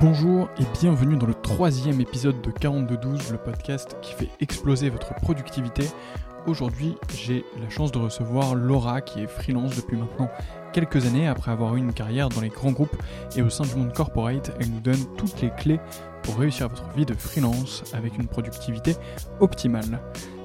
Bonjour et bienvenue dans le troisième épisode de 4212, le podcast qui fait exploser votre productivité. Aujourd'hui, j'ai la chance de recevoir Laura qui est freelance depuis maintenant quelques années après avoir eu une carrière dans les grands groupes et au sein du monde corporate. Elle nous donne toutes les clés pour réussir votre vie de freelance avec une productivité optimale.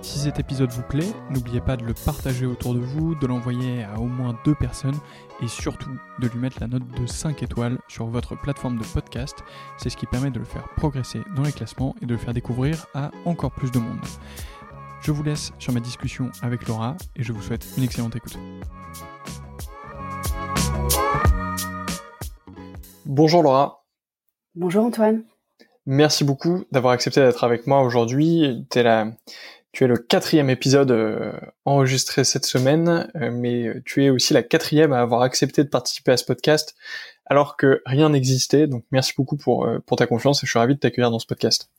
Si cet épisode vous plaît, n'oubliez pas de le partager autour de vous, de l'envoyer à au moins deux personnes et surtout de lui mettre la note de 5 étoiles sur votre plateforme de podcast. C'est ce qui permet de le faire progresser dans les classements et de le faire découvrir à encore plus de monde. Je vous laisse sur ma discussion avec Laura et je vous souhaite une excellente écoute. Bonjour Laura. Bonjour Antoine. Merci beaucoup d'avoir accepté d'être avec moi aujourd'hui. Tu es la tu es le quatrième épisode euh, enregistré cette semaine, euh, mais tu es aussi la quatrième à avoir accepté de participer à ce podcast alors que rien n'existait. Donc merci beaucoup pour, euh, pour ta confiance et je suis ravi de t'accueillir dans ce podcast.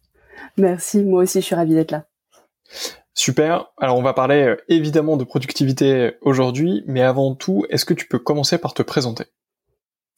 Merci, moi aussi je suis ravi d'être là. Super. Alors on va parler évidemment de productivité aujourd'hui, mais avant tout, est-ce que tu peux commencer par te présenter?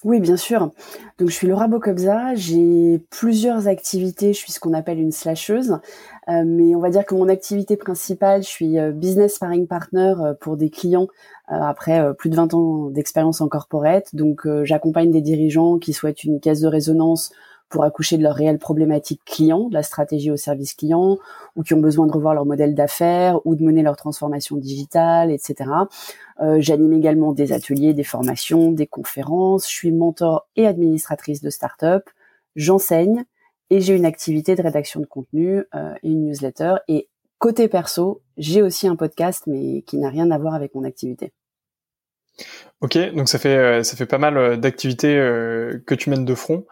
Oui, bien sûr. Donc, je suis Laura Bocobza. J'ai plusieurs activités. Je suis ce qu'on appelle une slasheuse. Euh, mais on va dire que mon activité principale, je suis euh, business sparring partner euh, pour des clients après plus de 20 ans d'expérience en corporate. Donc, j'accompagne des dirigeants qui souhaitent une caisse de résonance pour accoucher de leurs réelles problématiques clients, de la stratégie au service client, ou qui ont besoin de revoir leur modèle d'affaires ou de mener leur transformation digitale, etc. Euh, J'anime également des ateliers, des formations, des conférences. Je suis mentor et administratrice de start-up. J'enseigne et j'ai une activité de rédaction de contenu euh, et une newsletter. Et côté perso, j'ai aussi un podcast, mais qui n'a rien à voir avec mon activité. Ok, donc ça fait euh, ça fait pas mal euh, d'activités euh, que tu mènes de front.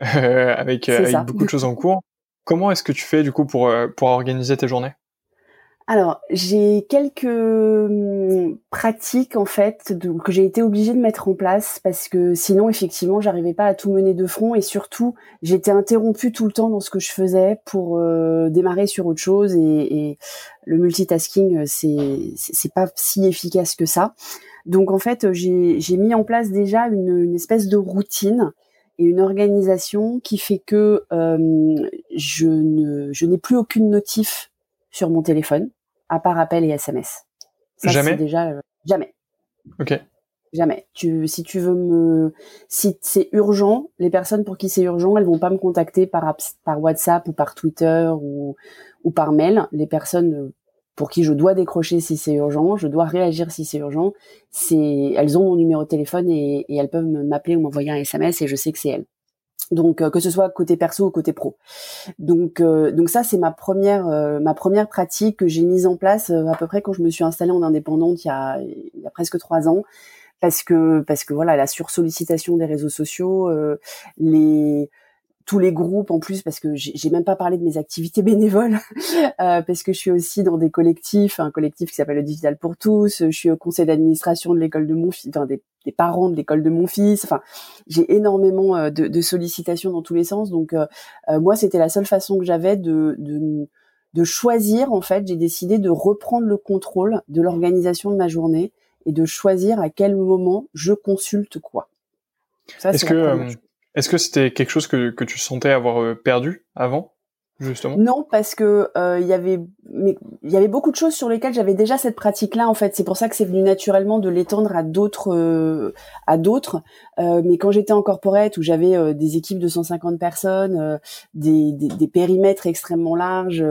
Euh, avec, euh, avec beaucoup de choses en cours. Comment est-ce que tu fais du coup pour, euh, pour organiser tes journées? Alors, j'ai quelques hum, pratiques en fait que j'ai été obligée de mettre en place parce que sinon, effectivement, j'arrivais pas à tout mener de front et surtout, j'étais interrompue tout le temps dans ce que je faisais pour euh, démarrer sur autre chose et, et le multitasking, c'est c'est pas si efficace que ça. Donc en fait, j'ai mis en place déjà une, une espèce de routine et une organisation qui fait que euh, je ne je n'ai plus aucune notif sur mon téléphone à part appel et SMS. jamais? Déjà euh, jamais. Ok. Jamais. Tu, si tu veux me, si c'est urgent, les personnes pour qui c'est urgent, elles vont pas me contacter par par WhatsApp ou par Twitter ou ou par mail. Les personnes pour qui je dois décrocher si c'est urgent, je dois réagir si c'est urgent. C'est, elles ont mon numéro de téléphone et, elles peuvent m'appeler ou m'envoyer un SMS et je sais que c'est elles. Donc euh, que ce soit côté perso ou côté pro. Donc euh, donc ça c'est ma première euh, ma première pratique que j'ai mise en place à peu près quand je me suis installée en indépendante il y a, il y a presque trois ans parce que parce que voilà la sursollicitation des réseaux sociaux les tous les groupes en plus parce que j'ai même pas parlé de mes activités bénévoles euh, parce que je suis aussi dans des collectifs un collectif qui s'appelle le digital pour tous je suis au conseil d'administration de l'école de mon fils enfin des, des parents de l'école de mon fils enfin j'ai énormément euh, de, de, sollicitations dans tous les sens donc euh, euh, moi c'était la seule façon que j'avais de, de de choisir en fait j'ai décidé de reprendre le contrôle de l'organisation de ma journée et de choisir à quel moment je consulte quoi. Est-ce que est-ce que c'était quelque chose que, que tu sentais avoir euh, perdu avant justement? Non, parce que euh, il y avait il y avait beaucoup de choses sur lesquelles j'avais déjà cette pratique-là en fait. C'est pour ça que c'est venu naturellement de l'étendre à d'autres euh, à d'autres. Euh, mais quand j'étais en corporate où j'avais euh, des équipes de 150 personnes, des, des, des, périmètres extrêmement larges,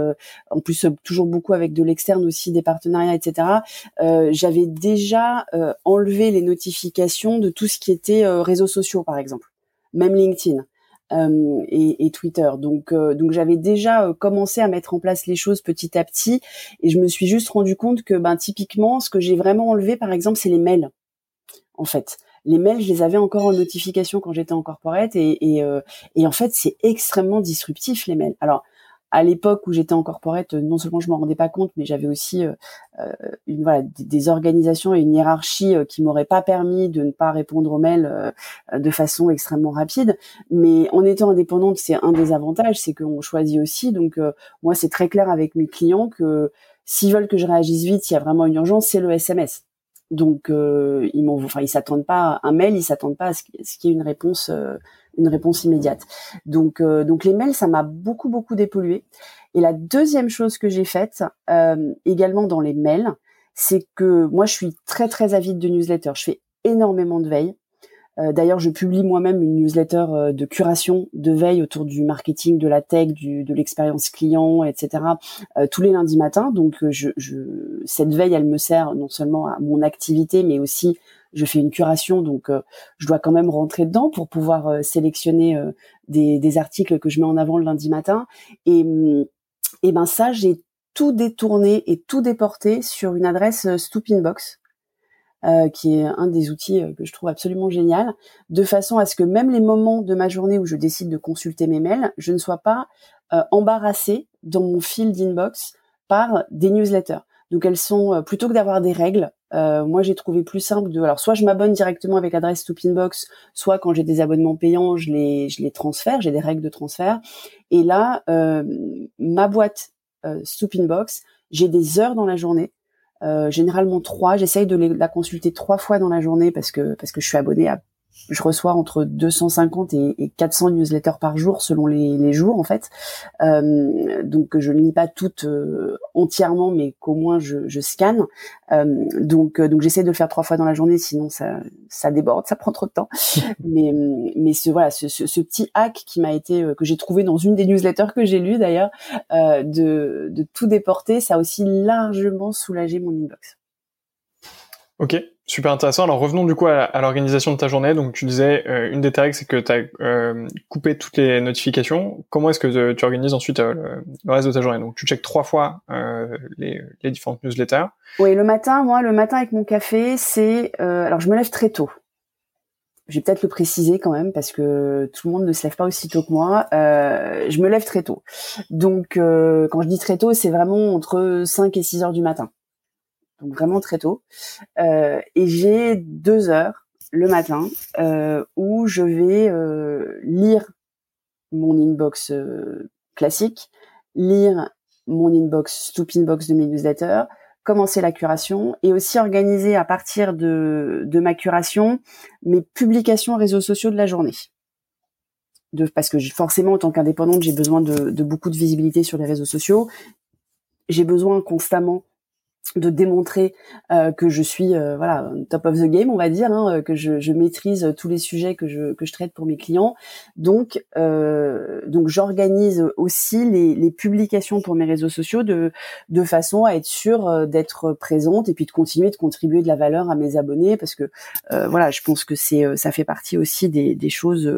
en plus toujours beaucoup avec de l'externe aussi, des partenariats, etc. j'avais déjà enlevé les notifications de tout ce qui était réseaux sociaux par exemple même LinkedIn. Euh, et, et, Twitter. Donc, euh, donc j'avais déjà euh, commencé à mettre en place les choses petit à petit, et je me suis juste rendu compte que, ben, typiquement, ce que j'ai vraiment enlevé, par exemple, c'est les mails. En fait, les mails, je les avais encore en notification quand j'étais en corporate, et, et, et en fait, c'est extrêmement disruptif les mails. Alors, à l'époque où j'étais en corporate, non seulement je m'en rendais pas compte, mais j'avais aussi euh, euh une, voilà, des, organisations et une hiérarchie euh, qui m'auraient pas permis de ne pas répondre aux mails euh, de façon extrêmement rapide. Mais en étant indépendante, c'est un des avantages, c'est qu'on choisit aussi. Donc moi, c'est très clair avec mes clients que s'ils veulent que je réagisse vite, s'il y a vraiment une urgence, c'est le SMS. Donc ils m'ont, enfin ils s'attendent pas à un mail, ils s'attendent pas à ce, qu'il y ait une réponse, une réponse immédiate. Donc donc les mails, ça m'a beaucoup beaucoup dépollué. Et la deuxième chose que j'ai faite également dans les mails, c'est que moi je suis très très avide de newsletters. Je fais énormément de veille. Euh, d'ailleurs, je publie moi-même une newsletter euh, de curation, de veille autour du marketing, de la tech, du, de l'expérience client, etc. Euh, tous les lundis matins. Donc, je, je, cette veille, elle me sert non seulement à mon activité, mais aussi je fais une curation. Donc, je dois quand même rentrer dedans pour pouvoir sélectionner des, des, articles que je mets en avant le lundi matin. Et, et ben ça, j'ai tout détourné et tout déporté sur une adresse Stoopinbox euh, qui est un des outils euh, que je trouve absolument génial, de façon à ce que même les moments de ma journée où je décide de consulter mes mails, je ne sois pas euh, embarrassée dans mon fil d'inbox par des newsletters. Donc elles sont plutôt que d'avoir des règles. Moi j'ai trouvé plus simple de alors soit je m'abonne directement avec l'adresse Stoopinbox, soit quand j'ai des abonnements payants je les je les transfère, j'ai des règles de transfert. Et là ma boîte Stoopinbox, j'ai des heures dans la journée euh, généralement trois. J'essaye de la consulter trois fois dans la journée parce que parce que je suis abonnée à je reçois entre 250 et, 400 newsletters par jour selon les, jours en fait. Euh, donc je ne lis pas toutes euh, entièrement, mais qu'au moins je, je scanne. Euh, donc donc j'essaie de le faire trois fois dans la journée, sinon ça ça déborde, ça prend trop de temps. mais mais ce voilà ce, ce, petit hack qui m'a été que j'ai trouvé dans une des newsletters que j'ai lues d'ailleurs de de tout déporter, ça a aussi largement soulagé mon inbox. Ok, super intéressant. Alors revenons du coup à, l'organisation de ta journée. Donc tu disais, euh, une des règles, c'est que tu as euh, coupé toutes les notifications. Comment est-ce que tu organises ensuite euh, le, reste de ta journée? Donc tu checkes trois fois les, les, différentes newsletters. Oui, le matin, moi, le matin avec mon café, c'est... alors je me lève très tôt. Je vais peut-être le préciser quand même parce que tout le monde ne se lève pas aussi tôt que moi. je me lève très tôt. Donc quand je dis très tôt, c'est vraiment entre 5 et 6 heures du matin donc vraiment très tôt. Euh, et j'ai deux heures le matin euh, où je vais euh, lire mon inbox classique, lire mon inbox, Stoop Inbox de mes newsletters, commencer la curation et aussi organiser à partir de, de ma curation mes publications réseaux sociaux de la journée. Parce que forcément, en tant qu'indépendante, j'ai besoin de, beaucoup de visibilité sur les réseaux sociaux. J'ai besoin constamment de démontrer euh, que je suis euh, voilà top of the game on va dire hein, euh, que je, je, maîtrise tous les sujets que je que je traite pour mes clients. Donc euh, donc j'organise aussi les, les, publications pour mes réseaux sociaux de de façon à être sûre d'être présente et puis de continuer de contribuer de la valeur à mes abonnés parce que voilà je pense que c'est ça fait partie aussi des, des choses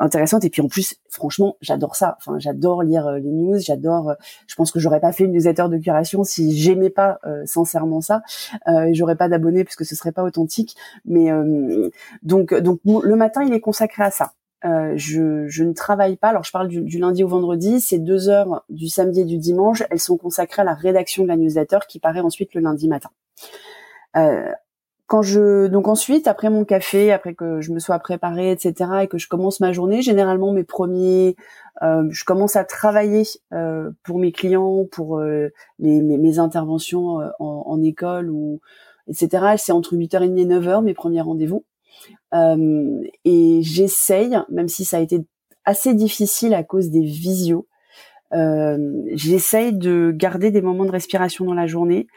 intéressantes. Et puis en plus franchement j'adore ça. Enfin j'adore lire les news. J'adore je pense que j'aurais pas fait une newsletter de curation si j'aimais pas euh, sincèrement ça. Euh, j'aurais pas d'abonnés parce que ce serait pas authentique. Mais euh, donc donc le matin il est consacré à ça. je, je, ne travaille pas. Alors je parle du, lundi au vendredi. Ces deux heures du samedi et du dimanche, elles sont consacrées à la rédaction de la newsletter qui paraît ensuite le lundi matin. Euh, quand je donc ensuite après mon café, après que je me sois préparée, etc. et que je commence ma journée, généralement mes premiers, euh, je commence à travailler euh, pour mes clients, pour euh, mes, mes, interventions euh, en, en, école ou etc. C'est entre 8h30 et 9h mes premiers rendez-vous euh, et j'essaye, même si ça a été assez difficile à cause des visios, j'essaye de garder des moments de respiration dans la journée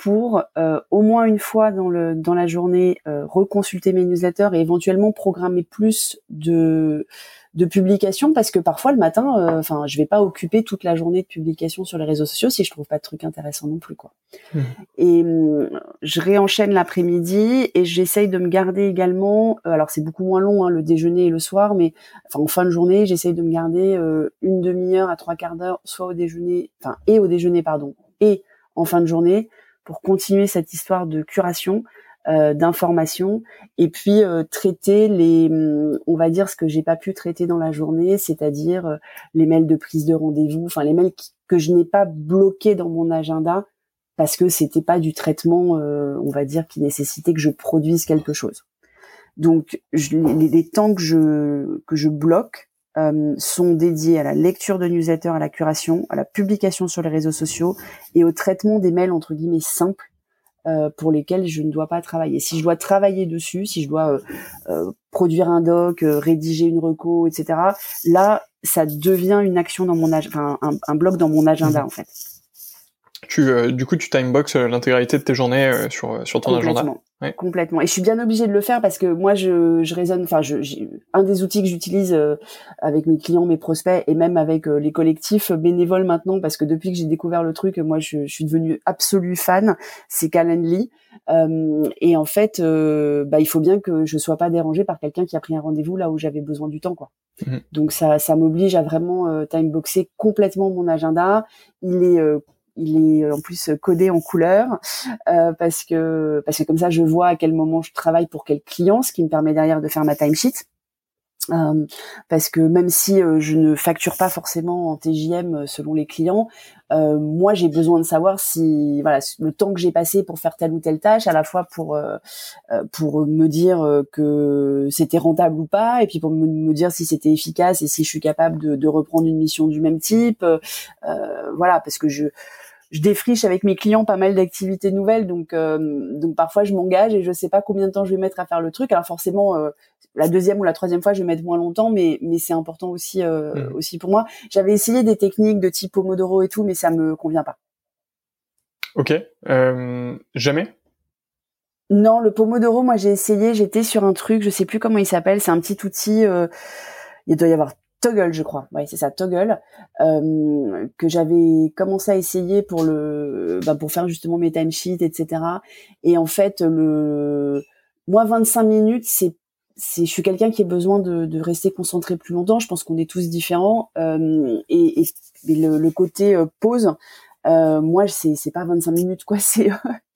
pour euh, au moins une fois dans le dans la journée euh, reconsulter mes newsletters et éventuellement programmer plus de de publications parce que parfois le matin euh, enfin je vais pas occuper toute la journée de publication sur les réseaux sociaux si je trouve pas de trucs intéressants non plus quoi. Mmh. Et hum, je réenchaîne l'après-midi et j'essaye de me garder également alors c'est beaucoup moins long hein, le déjeuner et le soir mais enfin en fin de journée j'essaye de me garder une demi-heure à trois quarts d'heure soit au déjeuner enfin et au déjeuner pardon et en fin de journée pour continuer cette histoire de curation, euh, d'information et puis euh, traiter les on va dire ce que j'ai pas pu traiter dans la journée c'est-à-dire euh, les mails de prise de rendez-vous enfin les mails que je n'ai pas bloqués dans mon agenda parce que c'était pas du traitement on va dire qui nécessitait que je produise quelque chose. Donc je, les, les, temps que je que je bloque euh, sont dédiés à la lecture de newsletters, à la curation, à la publication sur les réseaux sociaux et au traitement des mails entre guillemets simples euh, pour lesquels je ne dois pas travailler. Si je dois travailler dessus, si je dois euh, produire un doc, rédiger une reco, etc. Là, ça devient une action dans mon un, bloc dans mon agenda mmh. en fait. Tu, du coup, tu timebox l'intégralité de tes journées sur sur ton agenda. Complètement. Et je suis bien obligée de le faire parce que moi, je, je raisonne. Enfin, je, un des outils que j'utilise euh, avec mes clients, mes prospects et même avec euh, les collectifs bénévoles maintenant, parce que depuis que j'ai découvert le truc, moi, je, je suis devenue absolue fan. C'est Calendly. Euh, et en fait, euh, bah, il faut bien que je sois pas dérangée par quelqu'un qui a pris un rendez-vous là où j'avais besoin du temps, quoi. Mmh. Donc ça, ça m'oblige à vraiment timeboxer complètement mon agenda. Il est il est en plus codé en couleur euh, parce que parce que comme ça je vois à quel moment je travaille pour quel client, ce qui me permet derrière de faire ma timesheet. Euh, parce que même si euh, je ne facture pas forcément en TJM euh, selon les clients, euh, moi j'ai besoin de savoir si voilà le temps que j'ai passé pour faire telle ou telle tâche, à la fois pour pour me dire que c'était rentable ou pas, et puis pour me, dire si c'était efficace et si je suis capable de, de reprendre une mission du même type. voilà, parce que je je défriche avec mes clients pas mal d'activités nouvelles, donc euh, donc parfois je m'engage et je sais pas combien de temps je vais mettre à faire le truc. Alors forcément, euh, la deuxième ou la troisième fois, je vais mettre moins longtemps, mais mais c'est important aussi euh, mmh. aussi pour moi. J'avais essayé des techniques de type Pomodoro et tout, mais ça me convient pas. Ok, jamais? Non, le Pomodoro, moi j'ai essayé, j'étais sur un truc, je sais plus comment il s'appelle, c'est un petit outil. il doit y avoir Toggle, je crois. Ouais, c'est ça, Toggle, euh, que j'avais commencé à essayer pour le, bah, pour faire justement mes timesheets, etc. Et en fait, le, moi, 25 minutes, c'est, c'est, je suis quelqu'un qui a besoin de, de, rester concentré plus longtemps. Je pense qu'on est tous différents. Euh, et, et, le, le, côté euh, pause, euh, moi, c'est c'est pas 25 minutes quoi. C'est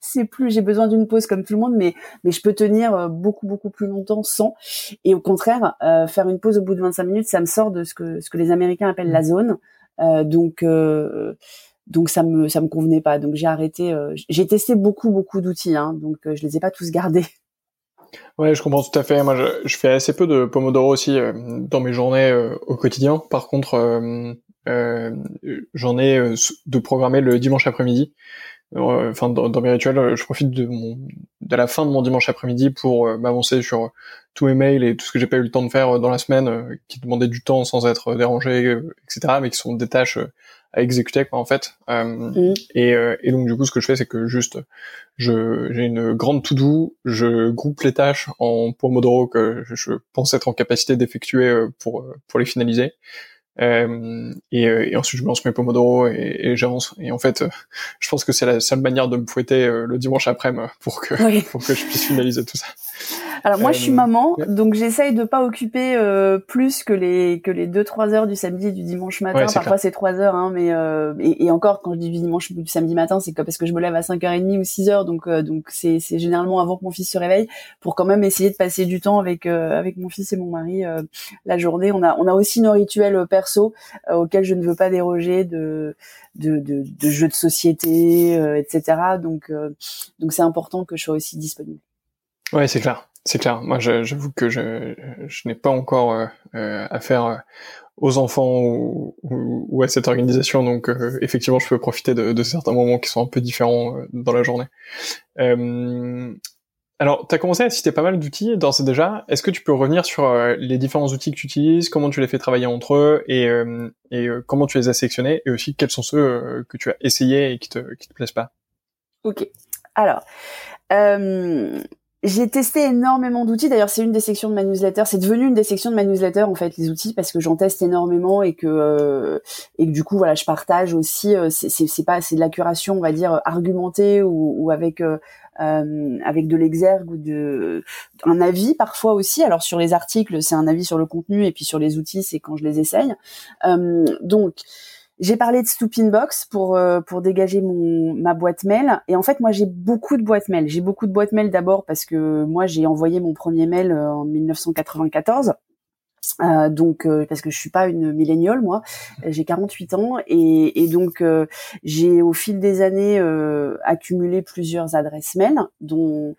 c'est plus. J'ai besoin d'une pause comme tout le monde, mais je peux tenir euh, beaucoup beaucoup plus longtemps sans. Et au contraire, euh, faire une pause au bout de 25 minutes, ça me sort de ce que les Américains appellent la zone. Euh, donc ça me me convenait pas. Donc j'ai arrêté. j'ai testé beaucoup beaucoup d'outils, hein, donc je les ai pas tous gardés. Ouais, je comprends tout à fait. Moi, je, je fais assez peu de Pomodoro aussi dans mes journées au quotidien. Par contre, j'en ai de programmer le dimanche après-midi. Euh, enfin, dans, mes rituels, je profite de, mon, de la fin de mon dimanche après-midi pour m'avancer sur tous mes mails et tout ce que j'ai pas eu le temps de faire dans la semaine, qui demandaient du temps sans être dérangé, etc., mais qui sont des tâches à exécuter quoi en fait mmh. et, et, donc du coup ce que je fais c'est que juste je j'ai une grande to do je groupe les tâches en pomodoro que je, je pense être en capacité d'effectuer pour pour les finaliser euh, et, euh, et, ensuite je me lance mes pomodoro et, et j'avance. Et en fait, euh, je pense que c'est la seule manière de me fouetter le dimanche après-midi pour que, pour que je puisse finaliser tout ça. Alors moi, je suis maman, donc j'essaye de pas occuper euh, plus que les que les deux trois heures du samedi et du dimanche matin. Parfois c'est trois heures, hein, mais euh, et, et, encore quand je dis du dimanche ou du samedi matin, c'est parce que je me lève à 5h30 ou 6h, donc euh, donc c'est c'est généralement avant que mon fils se réveille pour quand même essayer de passer du temps avec avec mon fils et mon mari la journée. On a on a aussi nos rituels perso auxquels je ne veux pas déroger de de, de, de jeux de société, etc. Donc donc c'est important que je sois aussi disponible. Ouais, c'est clair. C'est clair. Moi, j'avoue que je, n'ai pas encore euh, euh affaire euh, aux enfants ou, à cette organisation, donc effectivement, je peux profiter de, certains moments qui sont un peu différents dans la journée. alors, tu as commencé à citer pas mal d'outils dans déjà. Est-ce que tu peux revenir sur les différents outils que tu utilises, comment tu les fais travailler entre eux et, et comment tu les as sélectionnés et aussi quels sont ceux que tu as essayés et qui te, te plaisent pas? Ok. Alors, j'ai testé énormément d'outils. D'ailleurs, c'est une des sections de ma newsletter. C'est devenu une des sections de ma newsletter en fait les outils parce que j'en teste énormément et que euh, et que du coup voilà, je partage aussi. Euh, c'est pas c'est de la curation, on va dire argumentée ou, ou avec euh, euh, avec de l'exergue ou de un avis parfois aussi. Alors sur les articles, c'est un avis sur le contenu et puis sur les outils, c'est quand je les essaye. Euh, donc j'ai parlé de Stoopinbox pour euh, pour dégager mon ma boîte mail et en fait moi j'ai beaucoup de boîtes mail. J'ai beaucoup de boîtes mail d'abord parce que moi j'ai envoyé mon premier mail euh, en 1994. Euh, donc euh, parce que je suis pas une milléniale moi, j'ai 48 ans et, et donc j'ai au fil des années accumulé plusieurs adresses mail dont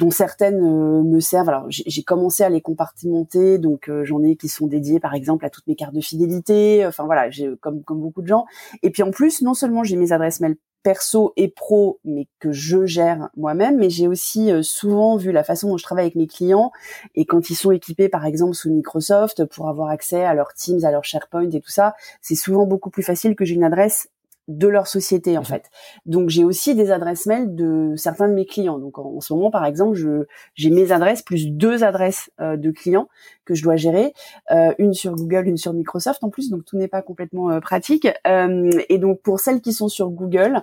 dont certaines euh, me servent. Alors j'ai commencé à les compartimenter, donc euh, j'en ai qui sont dédiées par exemple à toutes mes cartes de fidélité. Enfin voilà, j'ai comme comme beaucoup de gens. Et puis en plus, non seulement j'ai mes adresses mail perso et pro, mais que je gère moi-même. Mais j'ai aussi euh, souvent vu la façon dont je travaille avec mes clients et quand ils sont équipés, par exemple, sous Microsoft pour avoir accès à leurs Teams, à leur SharePoint et tout ça, c'est souvent beaucoup plus facile que j'ai une adresse de leur société en fait. Donc j'ai aussi des adresses mail de certains de mes clients. Donc en, ce moment par exemple, je j'ai mes adresses plus deux adresses euh, de clients que je dois gérer, euh, une sur Google, une sur Microsoft en plus, donc tout n'est pas complètement euh, pratique. et donc pour celles qui sont sur Google,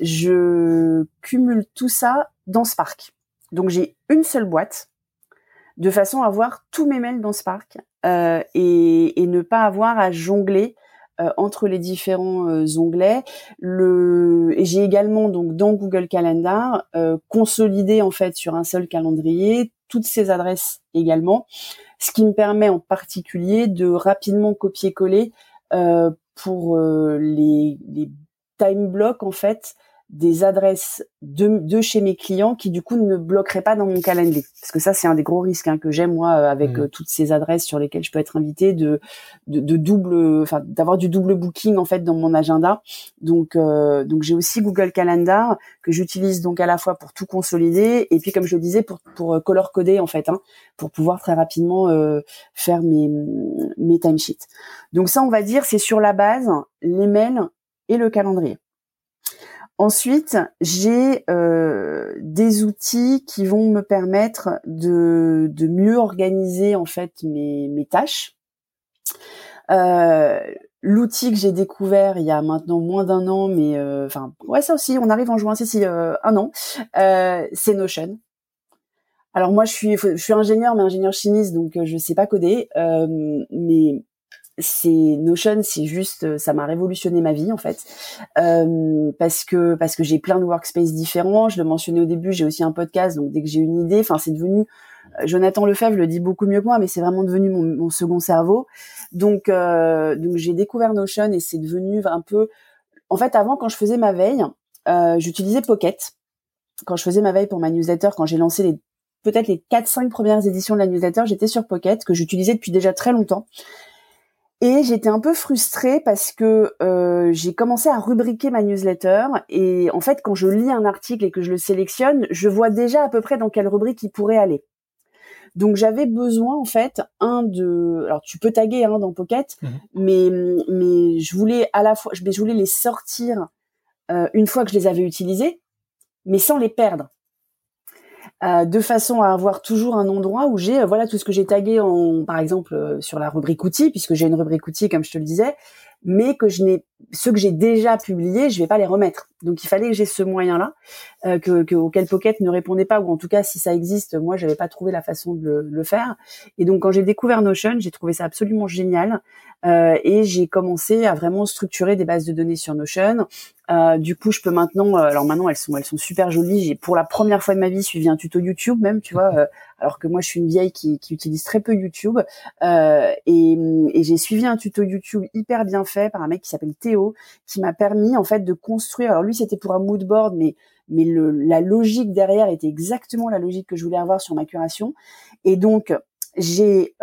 je cumule tout ça dans Spark. Donc j'ai une seule boîte de façon à voir tous mes mails dans Spark et, et ne pas avoir à jongler entre les différents euh, onglets. Le j'ai également donc dans Google Calendar euh, consolidé en fait sur un seul calendrier toutes ces adresses également, ce qui me permet en particulier de rapidement copier-coller pour les, les time blocks en fait des adresses de, de, chez mes clients qui du coup ne bloqueraient pas dans mon calendrier. Parce que ça c'est un des gros risques hein, que j'ai moi euh, avec mmh. euh, toutes ces adresses sur lesquelles je peux être invité de, de, de double enfin d'avoir du double booking en fait dans mon agenda. Donc euh, donc j'ai aussi Google Calendar que j'utilise donc à la fois pour tout consolider et puis comme je le disais pour pour color coder en fait hein, pour pouvoir très rapidement faire mes mes timesheets. Donc ça on va dire c'est sur la base l'email et le calendrier Ensuite, j'ai euh, des outils qui vont me permettre de, de mieux organiser en fait mes, mes tâches. Euh, L'outil que j'ai découvert il y a maintenant moins d'un an, mais euh, enfin ouais ça aussi, on arrive en juin, c'est si euh, un an, euh, c'est Notion. Alors moi je suis je suis ingénieur mais ingénieur chimiste donc je sais pas coder, mais c'est Notion, c'est juste, euh, ça m'a révolutionné ma vie en fait, euh, parce que parce que j'ai plein de workspaces différents. Je le mentionnais au début, j'ai aussi un podcast, donc dès que j'ai une idée, enfin c'est devenu. Euh, Jonathan Lefebvre le dit beaucoup mieux que moi, mais c'est vraiment devenu mon, mon, second cerveau. Donc euh, donc j'ai découvert Notion et c'est devenu un peu. En fait, avant quand je faisais ma veille, euh, j'utilisais Pocket. Quand je faisais ma veille pour ma newsletter, quand j'ai lancé les peut-être les 4-5 premières éditions de la newsletter, j'étais sur Pocket, que j'utilisais depuis déjà très longtemps. Et j'étais un peu frustrée parce que euh, j'ai commencé à rubriquer ma newsletter et en fait quand je lis un article et que je le sélectionne, je vois déjà à peu près dans quelle rubrique il pourrait aller. Donc j'avais besoin en fait un de alors tu peux taguer hein, dans Pocket mmh mais mais je voulais à la fois je voulais les sortir euh, une fois que je les avais utilisés mais sans les perdre. Euh, de façon à avoir toujours un endroit où j'ai euh, voilà tout ce que j'ai tagué en par exemple euh, sur la rubrique outils puisque j'ai une rubrique outils comme je te le disais mais que je n'ai ceux que j'ai déjà publiés, je vais pas les remettre. Donc il fallait que j'ai ce moyen-là euh, que, que, auquel Pocket ne répondait pas ou en tout cas si ça existe, moi j'avais pas trouvé la façon de le, le faire. Et donc quand j'ai découvert Notion, j'ai trouvé ça absolument génial euh, et j'ai commencé à vraiment structurer des bases de données sur Notion. Euh, du coup, je peux maintenant, euh, alors maintenant elles sont elles sont super jolies. J'ai pour la première fois de ma vie suivi un tuto YouTube même, tu vois, euh, alors que moi je suis une vieille qui, qui utilise très peu YouTube et, et j'ai suivi un tuto YouTube hyper bien fait par un mec qui s'appelle Qui m'a permis en fait de construire. Alors lui c'était pour un mood board, mais mais le, la logique derrière était exactement la logique que je voulais avoir sur ma curation. Et donc j'ai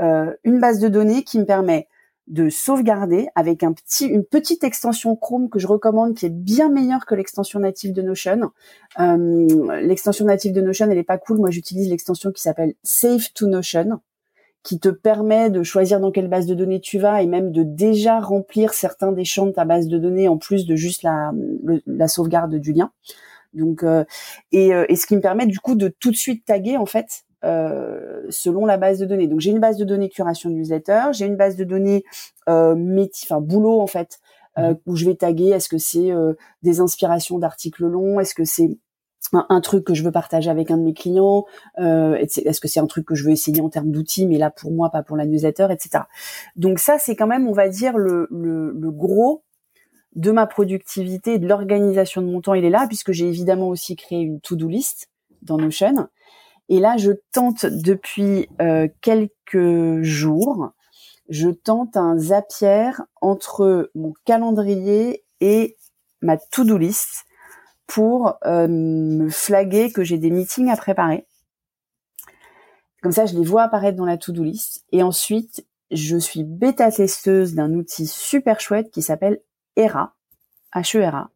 une base de données qui me permet de sauvegarder avec un petit, une petite extension Chrome que je recommande qui est bien meilleure que l'extension native de Notion. Euh, l'extension native de Notion, elle est pas cool. Moi, j'utilise l'extension qui s'appelle Save to Notion qui te permet de choisir dans quelle base de données tu vas et même de déjà remplir certains des champs de ta base de données en plus de juste la, la sauvegarde du lien. Donc, euh, et, euh, et, ce qui me permet du coup de tout de suite taguer en fait euh, selon la base de données. Donc j'ai une base de données curation newsletter, j'ai une base de données euh, métier, enfin boulot en fait, euh, mhm. où je vais taguer est-ce que c'est euh, des inspirations d'articles longs, est-ce que c'est un, truc que je veux partager avec un de mes clients, euh, est-ce que c'est un truc que je veux essayer en termes d'outils, mais là pour moi pas pour la newsletter, etc. Donc ça c'est quand même on va dire le, le, le gros de ma productivité de l'organisation de mon temps, il est là puisque j'ai évidemment aussi créé une to-do list dans Notion et là, je tente depuis euh, quelques jours, je tente un Zapier entre mon calendrier et ma to-do list pour euh, me flaguer que j'ai des meetings à préparer. Comme ça, je les vois apparaître dans la to-do list. Et ensuite, je suis bêta testeuse d'un outil super chouette qui s'appelle ERA, H-E-R-A,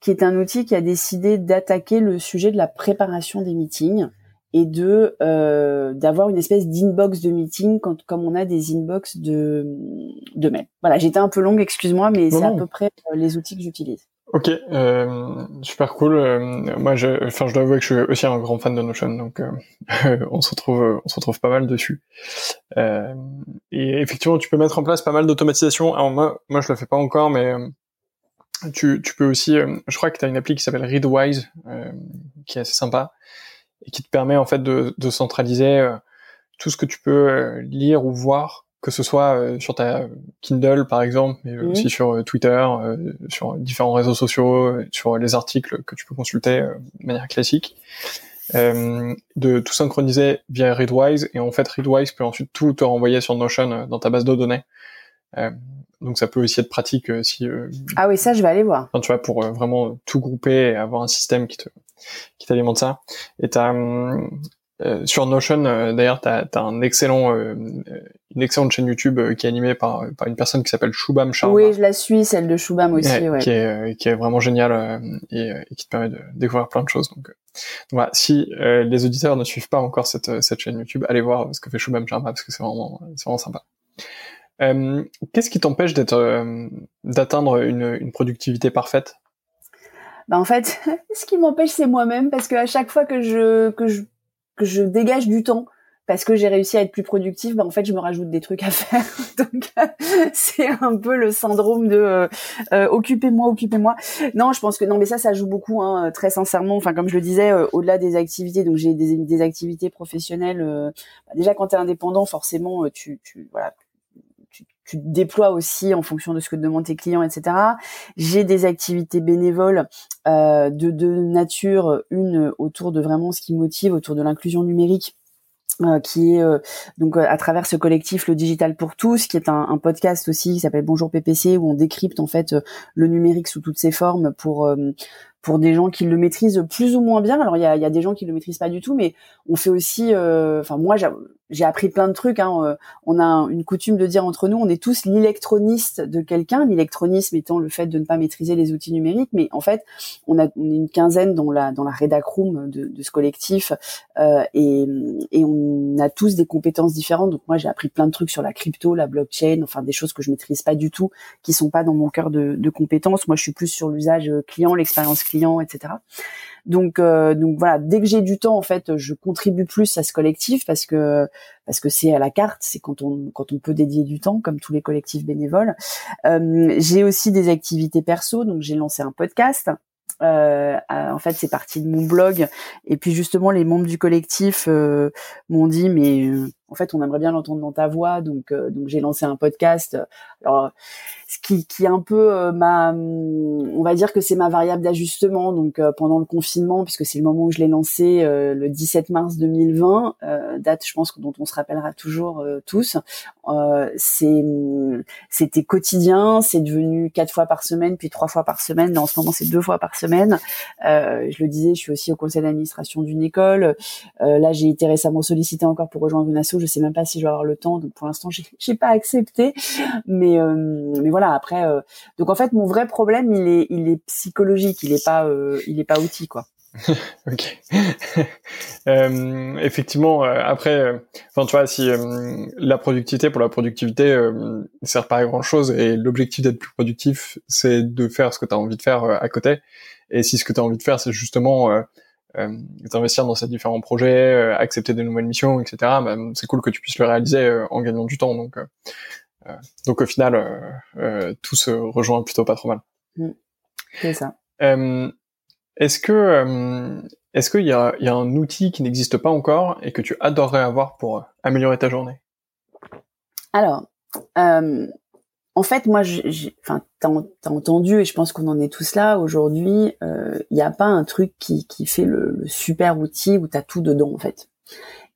qui est un outil qui a décidé d'attaquer le sujet de la préparation des meetings et de euh, d'avoir une espèce d'inbox de meeting quand comme on a des inbox de de mail. Voilà, j'étais un peu longue, excuse-moi, mais c'est à peu près euh, les outils que j'utilise. Ok, euh, super cool. Euh, moi, je, dois avouer que je suis aussi un grand fan de Notion, donc euh, on se retrouve, on se retrouve pas mal dessus. Et effectivement, tu peux mettre en place pas mal d'automatisation. Alors moi, moi, je le fais pas encore, mais tu, peux aussi. je crois que tu as une appli qui s'appelle Readwise, qui est assez sympa et qui te permet en fait de centraliser tout ce que tu peux lire ou voir que ce soit euh, sur ta Kindle par exemple, mais mhm. aussi sur euh, Twitter, euh, sur différents réseaux sociaux, sur les articles que tu peux consulter de manière classique, de tout synchroniser via Readwise et en fait Readwise peut ensuite tout te renvoyer sur Notion dans ta base de données. donc ça peut aussi être pratique si. ah oui, ça je vais aller voir. tu vois, pour vraiment tout grouper et avoir un système qui te qui t'alimente ça. Et t'as hum, euh, sur Notion, euh, d'ailleurs, tu as, un excellent, euh, une excellente chaîne YouTube qui est animée par, par une personne qui s'appelle Shubham Sharma. Oui, je la suis, celle de Shubham aussi. Ouais, Qui, est, qui est vraiment géniale et, qui te permet de découvrir plein de choses. Donc, voilà, si les auditeurs ne suivent pas encore cette, cette chaîne YouTube, allez voir ce que fait Shubham Sharma parce que c'est vraiment, c'est vraiment sympa. Qu'est-ce qui t'empêche d'être, d'atteindre une, une productivité parfaite? Bah en fait, ce qui m'empêche, c'est moi-même, parce que à chaque fois que je que je que je dégage du temps parce que j'ai réussi à être plus productive, bah en fait je me rajoute des trucs à faire. Donc c'est un peu le syndrome de euh, euh, occupez-moi, occupez-moi. Non, je pense que non, mais ça ça joue beaucoup, hein, très sincèrement. Enfin comme je le disais, euh, au-delà des activités, donc j'ai des, activités professionnelles. Bah, déjà quand tu es indépendant, forcément tu, tu voilà tu déploies aussi en fonction de ce que te demandent tes clients, etc. J'ai des activités bénévoles euh, de, de nature, une autour de vraiment ce qui motive, autour de l'inclusion numérique. Euh, qui est euh, donc à travers ce collectif le digital pour tous qui est un, un podcast aussi qui s'appelle Bonjour PPC où on décrypte en fait le numérique sous toutes ses formes pour pour des gens qui le maîtrisent plus ou moins bien. Alors il y a, y a, des gens qui le maîtrisent pas du tout, mais on fait aussi. Euh, enfin moi j'ai appris plein de trucs. Hein. Euh, on a une coutume de dire entre nous, on est tous l'électroniste de quelqu'un. L'électronisme étant le fait de ne pas maîtriser les outils numériques, mais en fait on a on est une quinzaine dans la dans la rédac room de, de ce collectif euh, et, et on a tous des compétences différentes. Donc moi j'ai appris plein de trucs sur la crypto, la blockchain, enfin des choses que je maîtrise pas du tout, qui sont pas dans mon cœur de, de compétences. Moi je suis plus sur l'usage client, l'expérience clients, etc. Donc, euh, donc voilà, dès que j'ai du temps, en fait, je contribue plus à ce collectif parce que parce que c'est à la carte, c'est quand on quand on peut dédier du temps, comme tous les collectifs bénévoles. Euh, j'ai aussi des activités perso, donc j'ai lancé un podcast. Euh, en fait, c'est parti de mon blog. Et puis justement, les membres du collectif m'ont dit, mais en fait, on aimerait bien l'entendre dans ta voix. Donc, donc j'ai lancé un podcast. Alors, ce qui, est un peu euh, ma, hum, on va dire que c'est ma variable d'ajustement. Donc euh, pendant le confinement, puisque c'est le moment où je l'ai lancé euh, le 17 mars 2020, date je pense dont on se rappellera toujours tous. hum, c'était quotidien, c'est devenu quatre fois par semaine, puis trois fois par semaine. en ce moment, c'est deux fois par semaine. je le disais, je suis aussi au conseil d'administration d'une école. là, j'ai été récemment sollicitée encore pour rejoindre une asso. Je sais même pas si je vais avoir le temps. Donc pour l'instant, j'ai, pas accepté. Mais mais voilà après, euh, donc en fait, mon vrai problème, il est, il est psychologique. Il est pas, euh, il est pas outil, quoi. ok. euh, effectivement, euh, après, enfin, tu vois, si la productivité pour la productivité sert pas à grand chose et l'objectif d'être plus productif, c'est de faire ce que tu as envie de faire à côté. Et si ce que tu as envie de faire, c'est justement d'investir dans ces différents projets, accepter des nouvelles missions, etc., bah, c'est cool que tu puisses le réaliser en gagnant du temps. Donc, euh, donc au final, euh, euh, tout se rejoint plutôt pas trop mal. Mm. C'est ça. est-ce que est-ce qu'il y a, y a un outil qui n'existe pas encore et que tu adorerais avoir pour améliorer ta journée? Alors, en fait, moi, enfin, t'as as entendu et je pense qu'on en est tous là aujourd'hui. Il n'y a pas un truc qui, qui fait le, le super outil où t'as tout dedans en fait.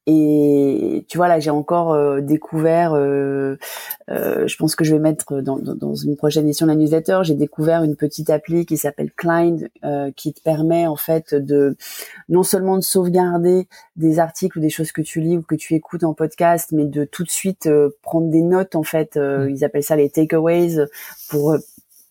Et tu vois là, j'ai encore euh, découvert, euh, euh, je pense que je vais mettre dans, dans, une prochaine édition de la newsletter, j'ai découvert une petite appli qui s'appelle Klein, qui te permet en fait de non seulement de sauvegarder des articles ou des choses que tu lis ou que tu écoutes en podcast, mais de tout de suite prendre des notes en fait. Mmh. Ils appellent ça les takeaways pour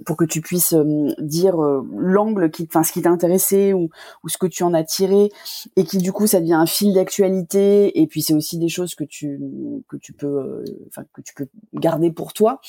pour que tu puisses euh, dire euh, l'angle qui, enfin ce qui t'a intéressé ou, ou ce que tu en as tiré et qui du coup ça devient un fil d'actualité et puis c'est aussi des choses que tu que tu peux, euh, enfin que tu peux garder pour toi.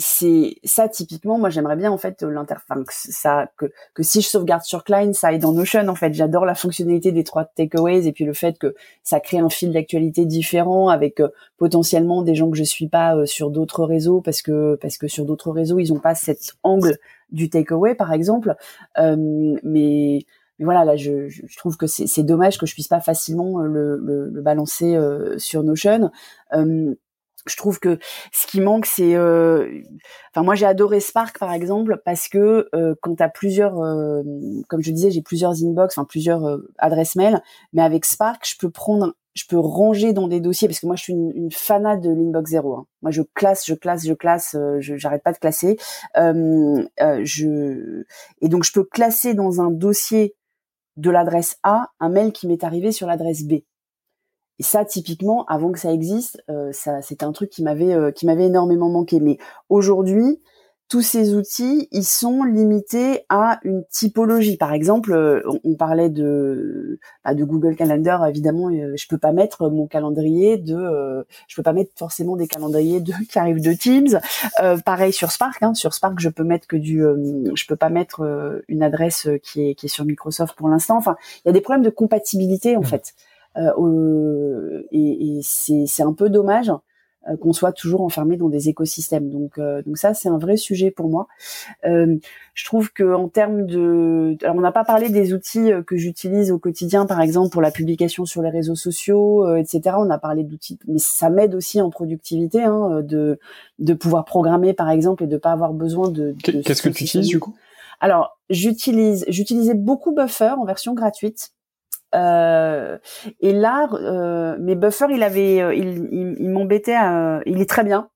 Euh, c'est ça typiquement moi j'aimerais bien en fait l'interface ça que que si je sauvegarde sur Klein ça aille dans Notion en fait j'adore la fonctionnalité des trois takeaways et puis le fait que ça crée un fil d'actualité différent avec potentiellement des gens que je suis pas sur d'autres réseaux parce que parce que sur d'autres réseaux, ils n'ont pas cet angle du takeaway, par exemple. Euh, mais, voilà, là, je, trouve que c'est dommage que je puisse pas facilement euh, le, balancer euh, sur Notion. Je trouve que ce qui manque, c'est, enfin moi j'ai adoré Spark par exemple parce que quand tu as plusieurs, comme je disais, j'ai plusieurs inbox, enfin plusieurs adresses mail, mais avec Spark, je peux prendre je peux ranger dans des dossiers parce que moi je suis une, une fanade de l'inbox zéro. Hein. Moi je classe, je classe, je classe, euh, je j'arrête pas de classer. Euh, euh, je et donc je peux classer dans un dossier de l'adresse A un mail qui m'est arrivé sur l'adresse B. Et ça typiquement avant que ça existe, euh, ça c'était un truc qui m'avait euh, qui m'avait énormément manqué. Mais aujourd'hui tous ces outils, ils sont limités à une typologie. Par exemple, euh, on, parlait de bah, de Google Calendar. Évidemment, euh, je peux pas mettre mon calendrier de, euh, je peux pas mettre forcément des calendriers de qui arrivent de Teams. pareil sur Spark. Hein. Sur Spark, je peux mettre que du, je peux pas mettre une adresse qui est qui est sur Microsoft pour l'instant. Enfin, il y a des problèmes de compatibilité en mmh. Fait. et, et c'est c'est un peu dommage euh, qu'on soit toujours enfermé dans des écosystèmes. Donc, euh, donc ça, c'est un vrai sujet pour moi. Euh, je trouve que en termes de, alors on n'a pas parlé des outils que j'utilise au quotidien, par exemple pour la publication sur les réseaux sociaux, etc. On a parlé d'outils, mais ça m'aide aussi en productivité hein, de de pouvoir programmer, par exemple, et de pas avoir besoin de. Qu'est-ce que tu utilises du coup? Alors, j'utilise, j'utilisais beaucoup Buffer en version gratuite. Euh, et là, euh, mes buffers, il avait, euh, il, il, m'embêtait. il est très bien.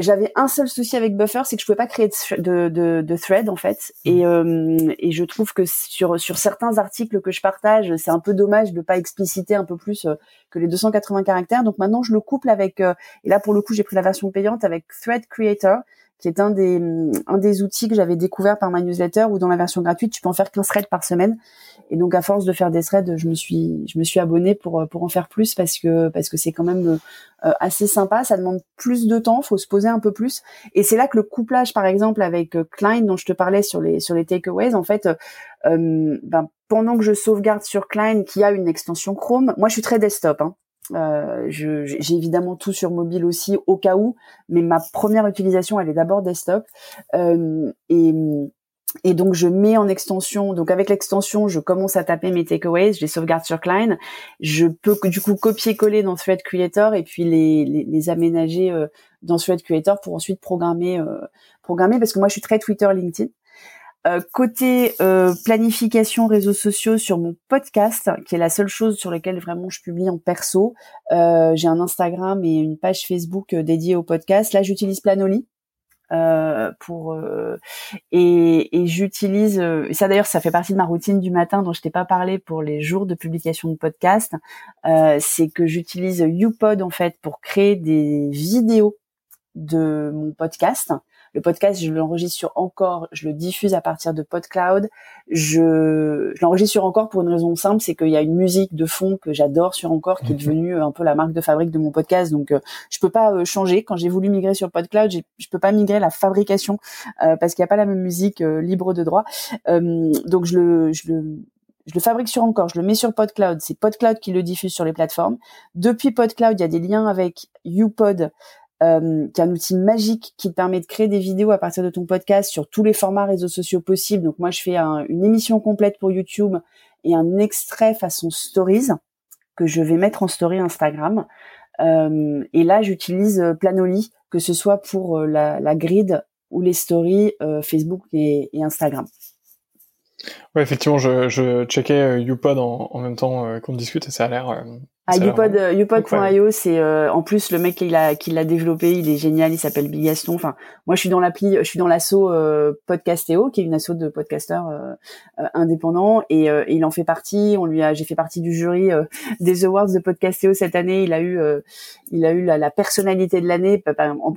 J'avais un seul souci avec Buffer, c'est que je pouvais pas créer de, de, de thread en fait. Et, mmh. et je trouve que sur sur certains articles que je partage, c'est un peu dommage de pas expliciter un peu plus que les 280 caractères. Donc maintenant, je le couple avec. et là, pour le coup, j'ai pris la version payante avec Thread Creator qui est un des un des outils que j'avais découvert par ma newsletter où dans la version gratuite tu peux en faire 15 threads par semaine. Et donc à force de faire des threads je me suis je me suis abonnée pour pour en faire plus parce que parce que c'est quand même euh, assez sympa. Ça demande plus de temps faut se poser un peu plus. Et c'est là que le couplage par exemple avec euh, Klein dont je te parlais sur les sur les takeaways en fait euh, ben, pendant que je sauvegarde sur Klein qui a une extension Chrome moi je suis très desktop hein. Euh, j'ai évidemment tout sur mobile aussi au cas où, mais ma première utilisation elle est d'abord desktop. Euh, et et donc je mets en extension, donc avec l'extension, je commence à taper mes takeaways, je les sauvegarde sur Klein, je peux du coup copier-coller dans Thread Creator et puis les, les, les aménager euh, dans Thread Creator pour ensuite programmer, euh, programmer. Parce que moi je suis très Twitter, LinkedIn. Euh, côté euh, planification réseaux sociaux sur mon podcast, qui est la seule chose sur laquelle vraiment je publie en perso, euh, j'ai un Instagram et une page Facebook dédiée au podcast. Là, j'utilise Planoli. pour et, et j'utilise ça d'ailleurs ça fait partie de ma routine du matin dont je t'ai pas parlé pour les jours de publication de podcast c'est que j'utilise YouPod en fait pour créer des vidéos de mon podcast le podcast, je l'enregistre sur Encore, je le diffuse à partir de PodCloud. Je, je l'enregistre sur Encore pour une raison simple, c'est qu'il y a une musique de fond que j'adore sur Encore, qui est devenue un peu la marque de fabrique de mon podcast. Donc, euh, je peux pas euh, changer. Quand j'ai voulu migrer sur PodCloud, je peux pas migrer la fabrication euh, parce qu'il n'y a pas la même musique libre de droit. donc, je le, je le je le fabrique sur encore, je le mets sur PodCloud, c'est PodCloud qui le diffuse sur les plateformes. Depuis PodCloud, il y a des liens avec YouPod euh, qui est un outil magique qui te permet de créer des vidéos à partir de ton podcast sur tous les formats réseaux sociaux possibles. Donc moi, je fais une émission complète pour YouTube et un extrait façon stories que je vais mettre en story Instagram. Euh, et là, j'utilise euh, Planoly, que ce soit pour la, grid ou les stories Facebook et, Instagram. Ouais, effectivement, je, je checkais YouPod en, en même temps qu'on discute et ça a l'air ah, Upod, Upod.io, c'est euh, en plus le mec qui l'a qui l'a développé, il est génial, il s'appelle Bigaston. Enfin, moi je suis dans l'appli, je suis dans l'asso euh, Podcastéo, qui est une asso de podcasteurs euh, euh indépendants, et, et, il en fait partie. On lui a, j'ai fait partie du jury des awards de Podcastéo cette année. Il a eu, il a eu la, la personnalité de l'année,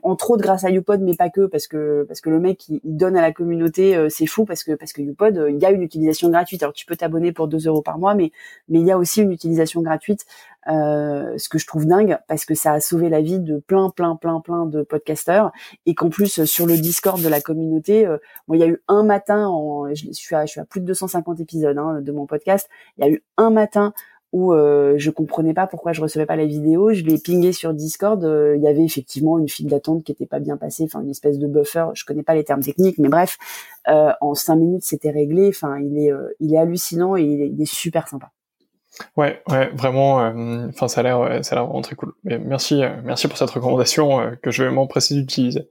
entre autres grâce à Upod, mais pas que, parce que parce que le mec il, donne à la communauté, c'est fou parce que parce que Upod, il y a une utilisation gratuite. Alors tu peux t'abonner pour 2 euros par mois, mais mais il y a aussi une utilisation gratuite. Euh, ce que je trouve dingue parce que ça a sauvé la vie de plein, plein, plein, plein de podcasteurs et qu'en plus sur le Discord de la communauté, euh, il y a eu un matin, en, je, suis à, je suis à plus de 250 épisodes hein, de mon podcast, il y a eu un matin où euh, je comprenais pas pourquoi je recevais pas la vidéo, je l'ai pingé sur Discord, euh, il y avait effectivement une file d'attente qui était pas bien passée, enfin une espèce de buffer, je connais pas les termes techniques, mais bref, en cinq minutes c'était réglé, enfin il est il est hallucinant et il est super sympa. Ouais, ouais, vraiment. Euh, enfin, ça a l'air, ça a l'air vraiment très cool. Merci, euh, merci pour cette recommandation euh, que je vais m'empresser d'utiliser.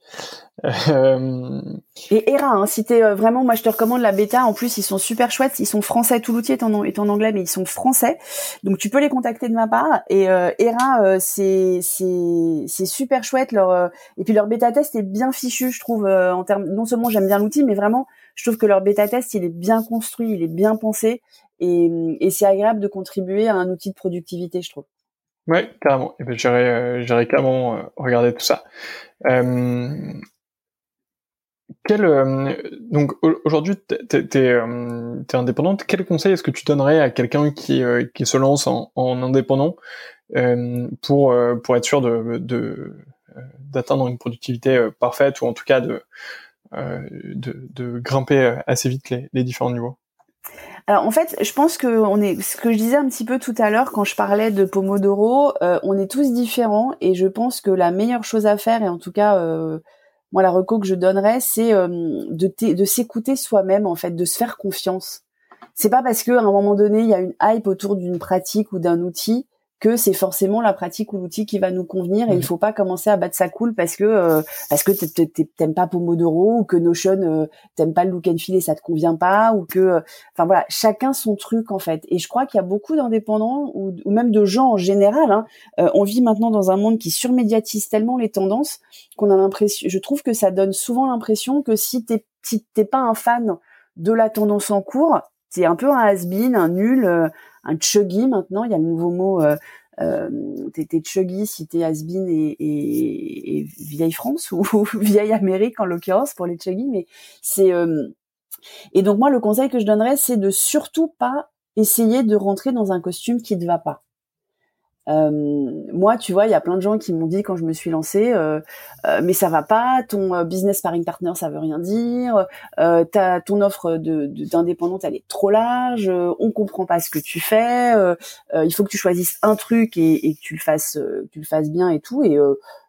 Et ERA, hein, si t'es vraiment, moi je te recommande la bêta. En plus, ils sont super chouettes. Ils sont français. Tout l'outil est en, anglais, mais ils sont français. Donc tu peux les contacter de ma part. Et ERA, c'est c'est c'est super chouette. Leur et puis leur bêta test est bien fichu, je trouve. en termes, non seulement j'aime bien l'outil, mais vraiment, je trouve que leur bêta test il est bien construit, il est bien pensé et, c'est agréable de contribuer à un outil de productivité, je trouve. Ouais, carrément. Et ben, j'irai, euh, j'irai carrément euh, regarder tout ça. Euh, donc aujourd'hui, t'es, t'es, indépendante. Quel conseil est-ce que tu donnerais à quelqu'un qui, se lance en, en indépendant pour, être sûr d'atteindre une productivité parfaite ou en tout cas de, grimper assez vite les différents niveaux? Alors en fait, je pense que on est, ce que je disais un petit peu tout à l'heure quand je parlais de Pomodoro, euh, on est tous différents et je pense que la meilleure chose à faire, et en tout cas euh, moi la reco que je donnerais, c'est euh, de, de s'écouter soi-même en fait, de se faire confiance. C'est pas parce que à un moment donné il y a une hype autour d'une pratique ou d'un outil que c'est forcément la pratique ou l'outil qui va nous convenir et il mmh. faut pas commencer à battre sa cool parce que euh, parce que t'aimes pas Pomodoro ou que Notion euh, t'aimes pas le look and feel et ça te convient pas ou que euh, enfin voilà chacun son truc en fait et je crois qu'il y a beaucoup d'indépendants ou, ou, même de gens en général hein, euh, on vit maintenant dans un monde qui surmédiatise tellement les tendances qu'on a l'impression je trouve que ça donne souvent l'impression que si t'es si t'es pas un fan de la tendance en cours c'est un peu un has-been, un nul, euh, un chuggy maintenant. Il y a le nouveau mot. Euh, euh, t'es chuggy si t'es has-been et, vieille France ou, vieille Amérique en l'occurrence pour les chuggy. Mais c'est euh, et donc moi le conseil que je donnerais c'est de surtout pas essayer de rentrer dans un costume qui ne va pas. Euh, moi, tu vois, il y a plein de gens qui m'ont dit quand je me suis lancée, euh, euh, mais ça va pas, ton business sparring partner, ça veut rien dire, euh, ton offre de, d'indépendante, elle est trop large, on comprend pas ce que tu fais, il faut que tu choisisses un truc et, et que tu le fasses, tu le fasses bien et tout, et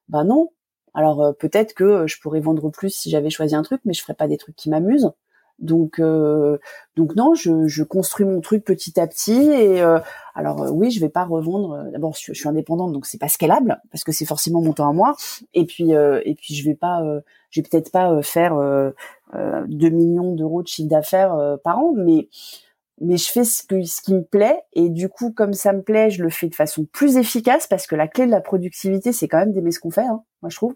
bah non. Alors peut-être que je pourrais vendre plus si j'avais choisi un truc, mais je ferais pas des trucs qui m'amusent. Donc, euh, donc non, je, construis mon truc petit à petit. Et euh, alors euh, oui, je vais pas revendre. D'abord, je, suis indépendante, donc c'est pas scalable parce que c'est forcément mon temps à moi. Et puis, et puis je vais pas, je vais peut-être pas faire 2 millions d'euros de chiffre d'affaires par an, mais mais je fais ce, que, ce qui me plaît. Et du coup comme ça me plaît je le fais de façon plus efficace parce que la clé de la productivité c'est quand même d'aimer ce qu'on fait hein, moi je trouve.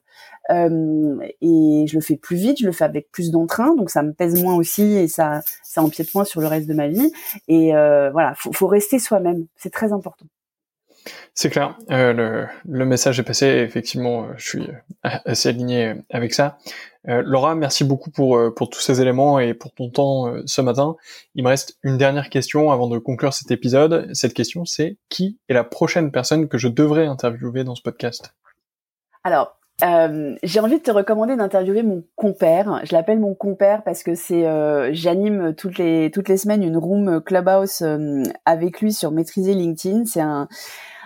Euh, et je le fais plus vite je le fais avec plus d'entrain donc ça me pèse moins aussi et ça ça empiète moins sur le reste de ma vie. Et euh, voilà faut, faut rester soi-même. C'est très important c'est clair, euh, le, message est passé, effectivement, je suis assez aligné avec ça. Euh, Laura, merci beaucoup pour, euh, pour tous ces éléments et pour ton temps euh, ce matin. Il me reste une dernière question avant de conclure cet épisode. Cette question, c'est qui est la prochaine personne que je devrais interviewer dans ce podcast? Alors, euh, j'ai envie de te recommander d'interviewer mon compère. Je l'appelle mon compère parce que c'est, j'anime toutes les toutes les semaines une room clubhouse avec lui sur maîtriser LinkedIn. C'est un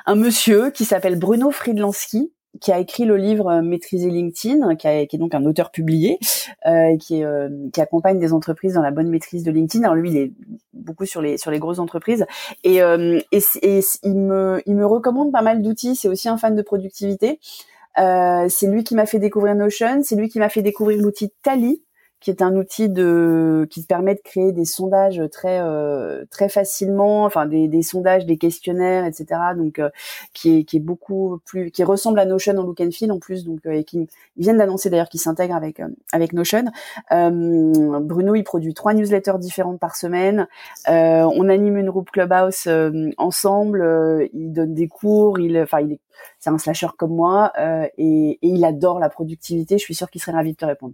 un monsieur qui s'appelle Bruno Friedlanski qui a écrit le livre euh, Maîtriser LinkedIn, qui, est donc un auteur publié, euh, qui, euh, qui accompagne des entreprises dans la bonne maîtrise de LinkedIn. Alors lui, il est beaucoup sur les sur les grosses entreprises et, euh, et, il me il me recommande pas mal d'outils. C'est aussi un fan de productivité. C'est lui qui m'a fait découvrir Notion. C'est lui qui m'a fait découvrir l'outil Tally qui est un outil de qui permet de créer des sondages très euh, très facilement, enfin des, des, sondages, des questionnaires, etc. Donc euh, qui est qui est beaucoup plus qui ressemble à Notion en look and feel en plus, donc euh, et qui ils viennent d'annoncer d'ailleurs qu'ils s'intègrent avec avec Notion. Bruno il produit trois newsletters différentes par semaine. on anime une groupe Clubhouse ensemble. il donne des cours. Il enfin il est c'est un slasher comme moi et, et il adore la productivité. Je suis sûre qu'il serait ravi de te répondre.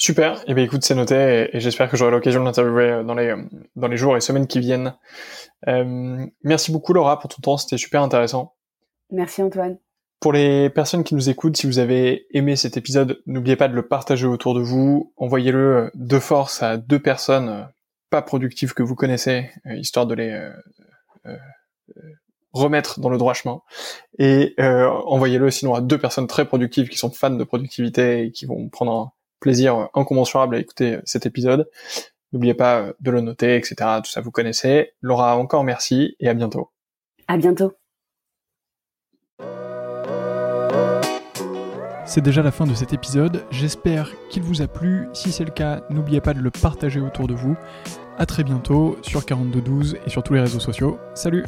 Super. Eh bien, écoute, c'est noté et, j'espère que j'aurai l'occasion de l'interviewer euh, dans les, euh, dans les jours et semaines qui viennent. Euh, merci beaucoup, Laura, pour ton temps. C'était super intéressant. Merci, Antoine. Pour les personnes qui nous écoutent, si vous avez aimé cet épisode, n'oubliez pas de le partager autour de vous. Envoyez-le de force à deux personnes pas productives que vous connaissez, histoire de les remettre dans le droit chemin. Et envoyez-le sinon à deux personnes très productives qui sont fans de productivité et qui vont prendre un plaisir incommensurable à écouter cet épisode. N'oubliez pas de le noter, etc. Tout ça, vous connaissez. Laura, encore merci et à bientôt. À bientôt. C'est déjà la fin de cet épisode. J'espère qu'il vous a plu. Si c'est le cas, n'oubliez pas de le partager autour de vous. À très bientôt sur 4212 et sur tous les réseaux sociaux. Salut